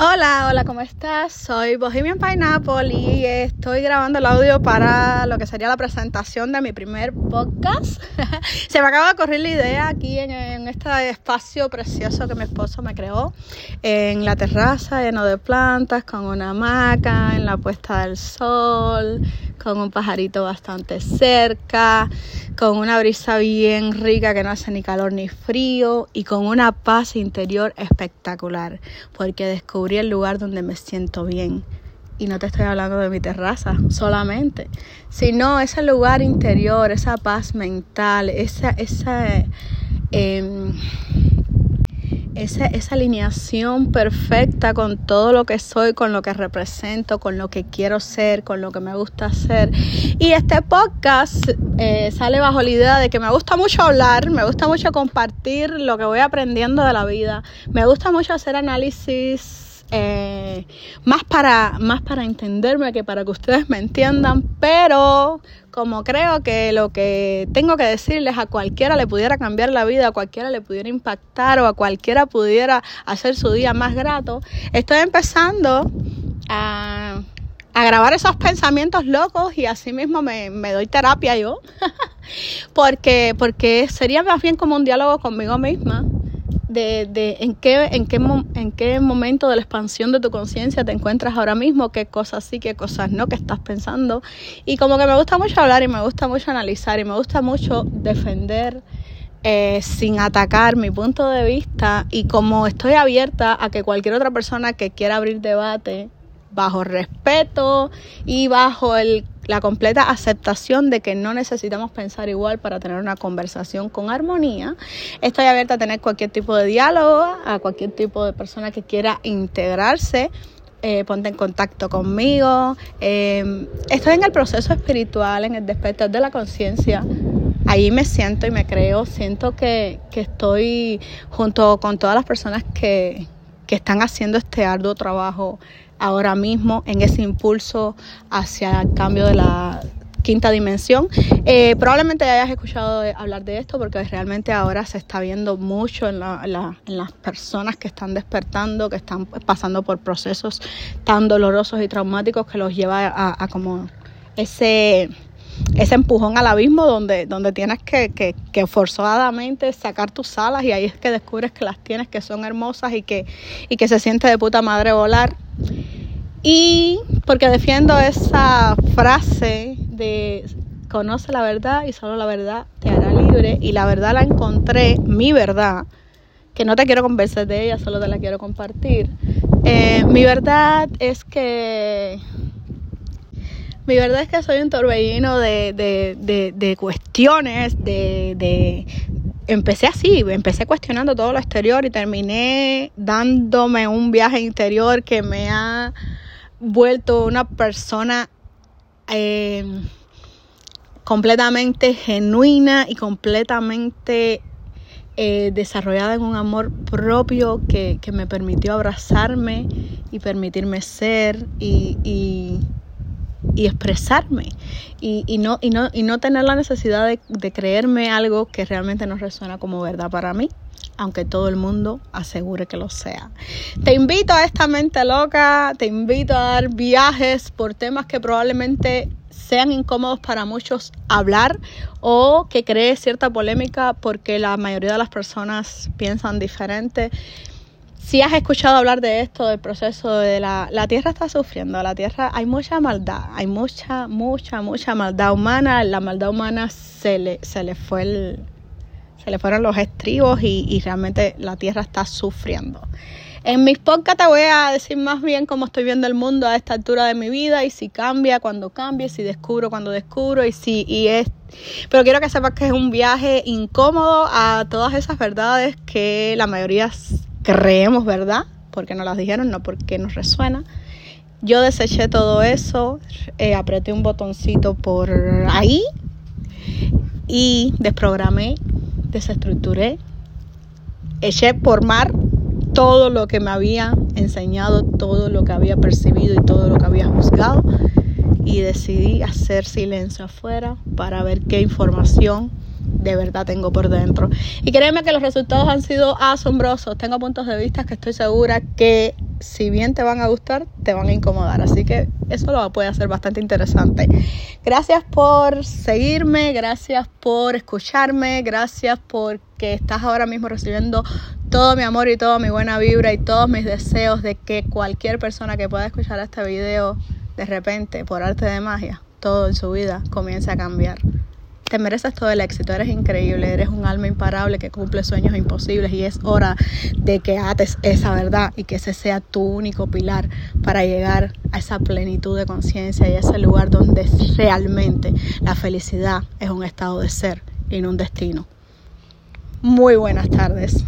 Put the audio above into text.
Hola, hola, ¿cómo estás? Soy Bohemian Pineapple y estoy grabando el audio para lo que sería la presentación de mi primer podcast. Se me acaba de correr la idea aquí en, este espacio precioso que mi esposo me creó, en la terraza lleno de plantas, con una hamaca, en la puesta del sol, con un pajarito bastante cerca, con una brisa bien rica que no hace ni calor ni frío y con una paz interior espectacular, porque descubrí el lugar donde me siento bien. Y no te estoy hablando de mi terraza solamente, sino ese lugar interior, esa paz mental, esa, esa eh, esa, esa alineación perfecta con todo lo que soy, con lo que represento, con lo que quiero ser, con lo que me gusta hacer. Y este podcast eh, sale bajo la idea de que me gusta mucho hablar, me gusta mucho compartir lo que voy aprendiendo de la vida, me gusta mucho hacer análisis eh, más, para, más para entenderme que para que ustedes me entiendan, pero como creo que lo que tengo que decirles a cualquiera le pudiera cambiar la vida, a cualquiera le pudiera impactar o a cualquiera pudiera hacer su día más grato, estoy empezando a, a grabar esos pensamientos locos y así mismo me, me doy terapia yo, porque, porque sería más bien como un diálogo conmigo misma de, de en, qué, en, qué, en qué momento de la expansión de tu conciencia te encuentras ahora mismo, qué cosas sí, qué cosas no, qué estás pensando. Y como que me gusta mucho hablar y me gusta mucho analizar y me gusta mucho defender eh, sin atacar mi punto de vista y como estoy abierta a que cualquier otra persona que quiera abrir debate bajo respeto y bajo la completa aceptación de que no necesitamos pensar igual para tener una conversación con armonía. Estoy abierta a tener cualquier tipo de diálogo, a cualquier tipo de persona que quiera integrarse. Eh, ponte en contacto conmigo. Eh, estoy en el proceso espiritual, en el despertar de la conciencia. Ahí me siento y me creo, siento que, estoy junto con todas las personas que están haciendo este arduo trabajo ahora mismo en ese impulso hacia el cambio de la quinta dimensión. Eh, probablemente hayas escuchado hablar de esto porque realmente ahora se está viendo mucho en, las personas que están despertando, que están pasando por procesos tan dolorosos y traumáticos que los lleva a, como ese ese empujón al abismo donde, donde tienes que, que, que, forzadamente sacar tus alas y ahí es que descubres que las tienes, que son hermosas y que, y que se siente de puta madre volar. Y porque defiendo esa frase de conoce la verdad y solo la verdad te hará libre y la verdad la encontré, mi verdad, que no te quiero convencer de ella, solo te la quiero compartir. Eh, mi verdad es que mi verdad es que soy un torbellino de, de, de, cuestiones, de, empecé así, empecé cuestionando todo lo exterior y terminé dándome un viaje interior que me ha vuelto una persona eh, completamente genuina y completamente eh, desarrollada en un amor propio que, me permitió abrazarme y permitirme ser y, expresarme y, no, y, no, y no tener la necesidad de, de creerme algo que realmente no resuena como verdad para mí aunque todo el mundo asegure que lo sea. Te invito a esta mente loca, te invito a dar viajes por temas que probablemente sean incómodos para muchos hablar o que cree cierta polémica porque la mayoría de las personas piensan diferente. Si has escuchado hablar de esto, del proceso de la, la tierra está sufriendo, la tierra hay mucha maldad, hay mucha, mucha, mucha maldad humana, la maldad humana se le, se le fue el, se le fueron los estribos y, realmente la tierra está sufriendo. En mis podcasts te voy a decir más bien cómo estoy viendo el mundo a esta altura de mi vida y si cambia cuando cambie, si descubro cuando descubro y si y es pero quiero que sepas que es un viaje incómodo a todas esas verdades que la mayoría creemos verdad, porque nos las dijeron, no porque nos resuena. Yo deseché todo eso, eh, apreté un botoncito por ahí y desprogramé desestructuré, eché por mar todo lo que me había enseñado, todo lo que había percibido y todo lo que había juzgado y decidí hacer silencio afuera para ver qué información de verdad tengo por dentro. Y créeme que los resultados han sido asombrosos. Tengo puntos de vista que estoy segura que si bien te van a gustar, te van a incomodar. Así que eso lo puede hacer bastante interesante. Gracias por seguirme, gracias por escucharme, gracias porque estás ahora mismo recibiendo todo mi amor y toda mi buena vibra y todos mis deseos de que cualquier persona que pueda escuchar este video de repente, por arte de magia, todo en su vida comience a cambiar. Te mereces todo el éxito, eres increíble, eres un alma imparable que cumple sueños imposibles y es hora de que ates esa verdad y que ese sea tu único pilar para llegar a esa plenitud de conciencia y a ese lugar donde realmente la felicidad es un estado de ser y no un destino. Muy buenas tardes.